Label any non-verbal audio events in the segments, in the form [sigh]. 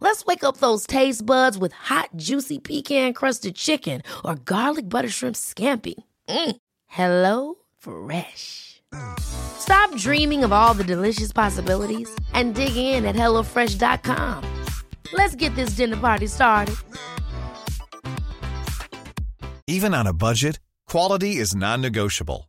Let's wake up those taste buds with hot, juicy pecan crusted chicken or garlic butter shrimp scampi. Mm. Hello Fresh. Stop dreaming of all the delicious possibilities and dig in at HelloFresh.com. Let's get this dinner party started. Even on a budget, quality is non-negotiable.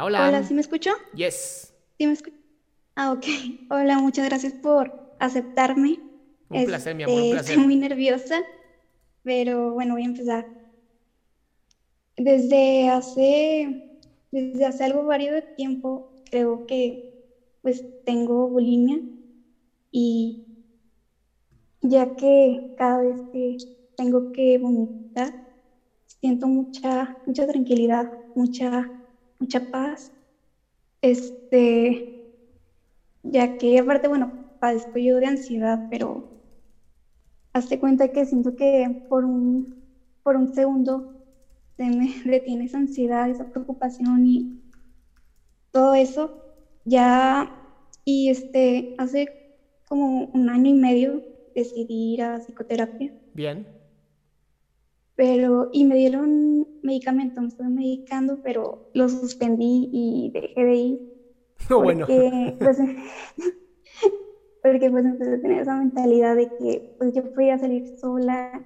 Hola, hola. Hola, ¿sí me escuchó? Yes. ¿Sí me escuchó? Ah, ok. [laughs] Hola, muchas gracias por aceptarme. Un placer, mi amor, un Este, placer. Estoy muy nerviosa, pero bueno, voy a empezar. Desde hace, desde hace algo varios de tiempo, creo que pues tengo bulimia y ya que cada vez que tengo que vomitar, siento mucha, mucha tranquilidad, mucha, mucha paz. Este, ya que aparte, bueno, padezco yo de ansiedad, pero hazte cuenta que siento que por un, por un segundo se me [laughs] detiene esa ansiedad, esa preocupación y todo eso. Ya, y este, hace como un año y medio decidí ir a psicoterapia, Bien. Pero, y me dieron medicamento, me estoy medicando, pero lo suspendí y dejé de ir. [laughs] No, bueno. Porque, pues, [laughs] porque pues empecé a tener esa mentalidad de que pues yo podía salir sola,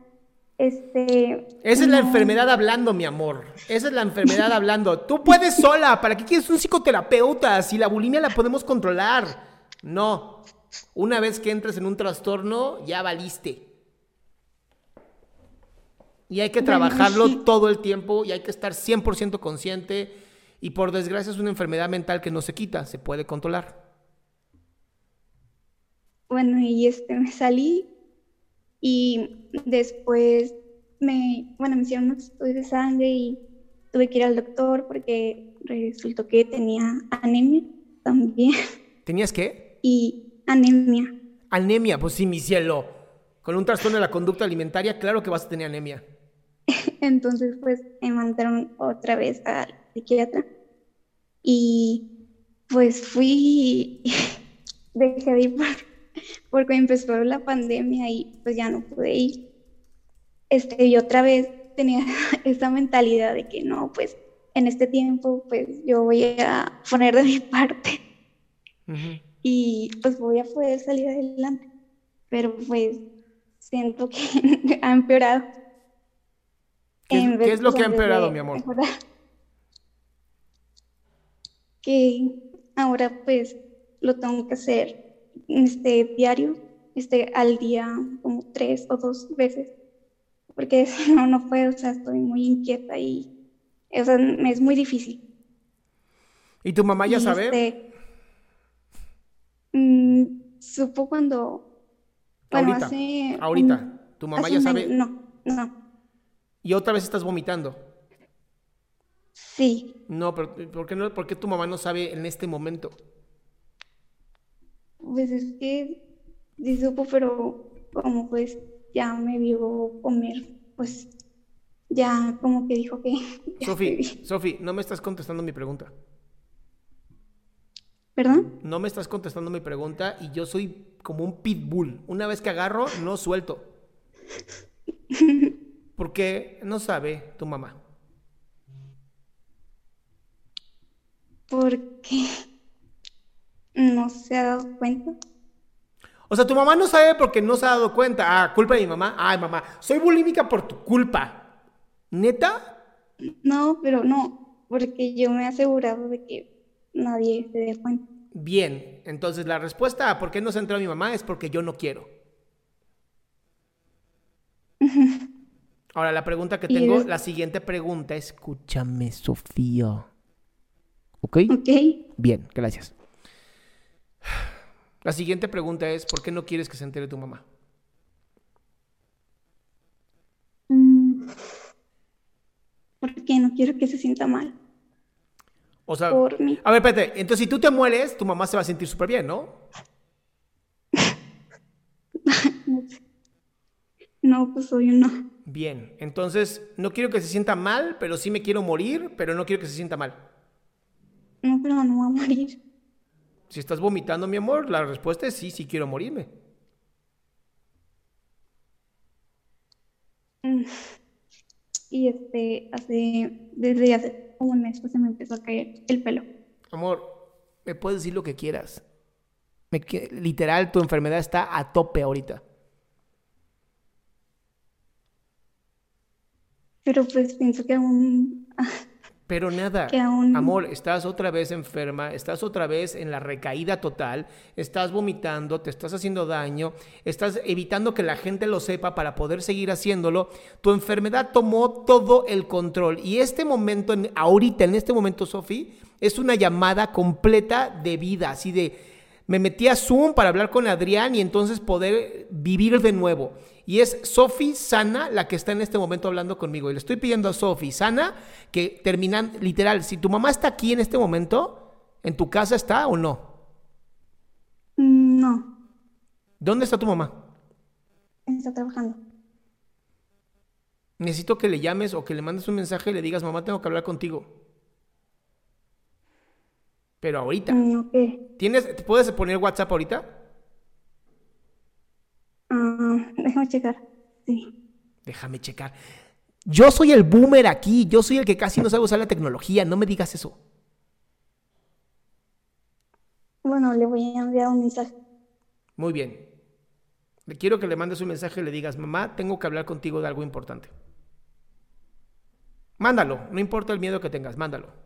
este... Esa es la enfermedad hablando, mi amor. Esa es la enfermedad [laughs] hablando. Tú puedes sola. ¿Para qué quieres un psicoterapeuta si la bulimia la podemos controlar? No. Una vez que entres en un trastorno, ya valiste. Y hay que trabajarlo sí. todo el tiempo y hay que estar 100% consciente. Y por desgracia es una enfermedad mental que no se quita, se puede controlar. Bueno, y este, me salí y después me, bueno, me hicieron unos estudios de sangre y tuve que ir al doctor porque resultó que tenía anemia también [laughs] ¿Tenías qué? y anemia. Anemia, pues sí, mi cielo. Con un trastorno de la conducta alimentaria, claro que vas a tener anemia. Entonces, pues me mandaron otra vez al psiquiatra y pues fui [laughs] dejé de ir por- porque empezó la pandemia y pues ya no pude ir. Este, y otra vez tenía [laughs] esa mentalidad de que no, pues en este tiempo pues yo voy a poner de mi parte y pues voy a poder salir adelante. Pero pues siento que [laughs] ha empeorado. ¿Qué es- qué lo que ha empeorado, de mi amor? [laughs] Que ahora pues lo tengo que hacer este diario, este al día como tres o dos veces, porque [laughs] si no, no puedo, o sea, estoy muy inquieta y o sea, es muy difícil. ¿Y tu mamá ya Y, sabe? este, mm, supo cuando, bueno, ahorita. hace ahorita. ¿Tu mamá ya sabe? año- No, no, Y otra vez estás vomitando. sí, No, pero ¿por qué, no, ¿por qué tu mamá no sabe en este momento? pues es que sí supo, pero como pues ya me vio comer, pues ya como que dijo que [laughs] Sofi. Sofi, no me estás contestando mi pregunta. ¿Perdón? No me estás contestando mi pregunta y yo soy como un pitbull. Una vez que agarro, no suelto. [laughs] Porque no sabe tu mamá. Porque [laughs] no se ha dado cuenta. O sea, tu mamá no sabe porque no se ha dado cuenta. Ah, culpa de mi mamá. Ay, mamá, soy bulímica por tu culpa. ¿Neta? No, pero no, porque yo me he asegurado de que nadie se dé cuenta. Bien, entonces la respuesta a por qué no se entró mi mamá es porque yo no quiero. Ahora, la pregunta que tengo, es- la siguiente pregunta, escúchame, Sofía. ¿Ok? Ok. Bien, gracias. La siguiente pregunta es, ¿por qué no quieres que se entere tu mamá? Mm, Porque no quiero que se sienta mal O sea, por mí. a ver, espérate, entonces si tú te mueres, tu mamá se va a sentir súper bien, ¿no? [laughs] No sé. No, pues soy no. Bien, entonces no quiero que se sienta mal, pero sí me quiero morir, pero no quiero que se sienta mal. No, pero no va a morir. Si estás vomitando, mi amor, la respuesta es sí, sí quiero morirme. Mm. Y este, hace, desde hace como un mes, pues se me empezó a caer el pelo. Amor, me puedes decir lo que quieras. Me literal, tu enfermedad está a tope ahorita. Pero pues pienso que aún, Pero nada, Que aún- amor, estás otra vez enferma, estás otra vez en la recaída total, estás vomitando, te estás haciendo daño, estás evitando que la gente lo sepa para poder seguir haciéndolo. Tu enfermedad tomó todo el control y este momento, en- ahorita, en este momento, Sofi, es una llamada completa de vida, así de, me metí a Zoom para hablar con Adrián y entonces poder vivir de nuevo. Y es Sofi Sana la que está en este momento hablando conmigo. Y le estoy pidiendo a Sofi Sana que terminan, literal, si tu mamá está aquí en este momento, ¿en tu casa está o no? no, ¿Dónde está tu mamá? está trabajando. Necesito que le llames o que le mandes un mensaje y le digas, mamá, tengo que hablar contigo. Pero ahorita. Mm, ok. ¿Tienes, ¿te ¿Puedes poner WhatsApp ahorita? Ah, déjame checar. Sí. Déjame checar. Yo soy el boomer aquí, yo soy el que casi no sabe usar la tecnología, no me digas eso. Bueno, le voy a enviar un mensaje. Muy bien. Le quiero que le mandes un mensaje y le digas, mamá, tengo que hablar contigo de algo importante. Mándalo, no importa el miedo que tengas, mándalo.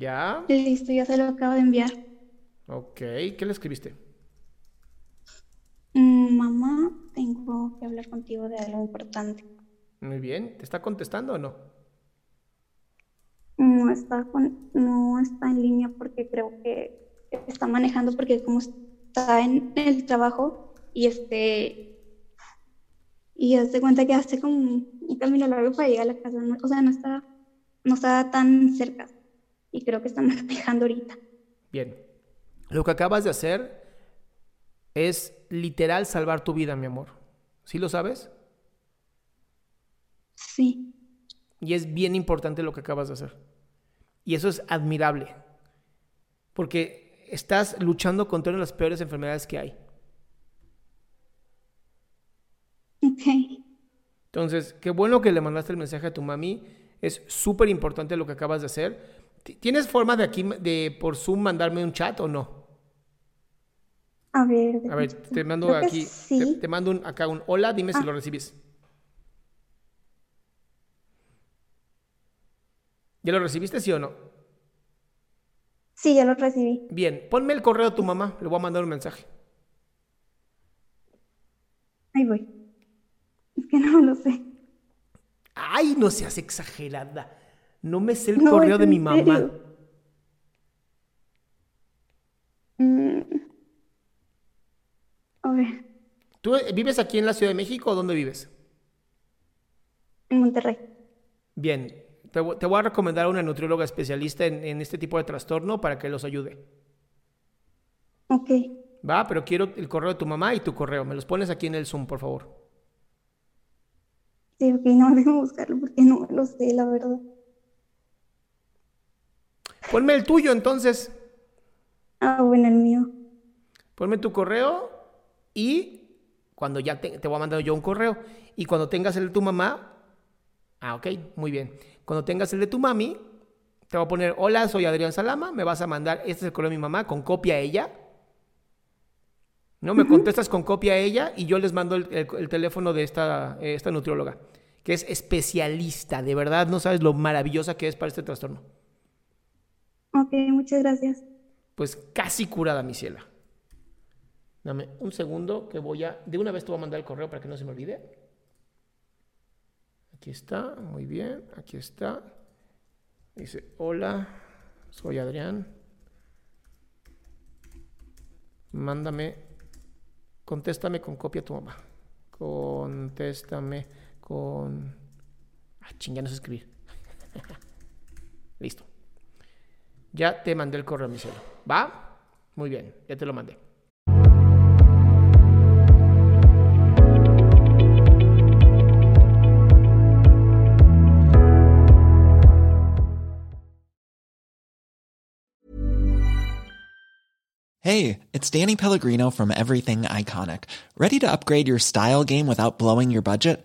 ¿Ya? Listo, ya se lo acabo de enviar. Ok, ¿qué le escribiste? Mm, mamá, tengo que hablar contigo de algo importante. Muy bien, ¿te está contestando o no? No está con, no está en línea porque creo que está manejando porque como está en el trabajo y este y hace cuenta que hace como un camino largo para llegar a la casa, o sea, no está no está tan cerca y creo que está manejando [laughs] ahorita. Bien. Lo que acabas de hacer es literal salvar tu vida, mi amor. ¿Sí lo sabes? Sí, Y es bien importante lo que acabas de hacer. Y eso es admirable. Porque estás luchando contra una de las peores enfermedades que hay. ok. Entonces, qué bueno que le mandaste el mensaje a tu mami. Es súper importante lo que acabas de hacer. Ti- ¿Tienes forma de aquí, de por Zoom, mandarme un chat o no? A ver, A ver, te mando creo aquí, te, sí. te mando un- acá un hola, dime si Ah. lo recibes. ¿Ya lo recibiste, sí o no? Sí, ya lo recibí. Bien, ponme el correo de tu mamá, le voy a mandar un mensaje. Ahí voy. Es que no lo sé. Ay, no seas exagerada. No me sé el No, correo de mi mamá. Mm. A ver, ¿Tú vives aquí en la Ciudad de México o dónde vives? en Monterrey. Bien, te, vo- te voy a recomendar a una nutrióloga especialista en, en este tipo de trastorno para que los ayude. Ok, Va, pero quiero el correo de tu mamá y tu correo. Me los pones aquí en el Zoom, por favor. sí, ok, no, [laughs] déjame buscarlo porque no lo sé, la verdad. Ponme el tuyo entonces. Ah, bueno, el mío. Ponme tu correo y cuando ya te, te voy a mandar yo un correo. Y cuando tengas el de tu mamá, Ah, ok, muy bien. Cuando tengas el de tu mami, te voy a poner, hola, soy Adrián Salama, me vas a mandar, este es el correo de mi mamá, con copia a ella. No, me contestas con copia a ella y yo les mando el, el- el teléfono de esta, esta nutrióloga, que es especialista, de verdad, no sabes lo maravillosa que es para este trastorno. Ok, muchas gracias. Pues casi curada, mi ciela. Dame un segundo que voy a, de una vez te voy a mandar el correo para que no se me olvide. Aquí está, muy bien, aquí está. Dice, hola, soy Adrián. Mándame, contéstame con copia a tu mamá. Contéstame con... Ah, chinga, no sé escribir. [laughs] Listo. Ya te mandé el correo, mi cielo. ¿Va? Muy bien, ya te lo mandé. Hey, it's Danny Pellegrino from Everything Iconic. Ready to upgrade your style game without blowing your budget?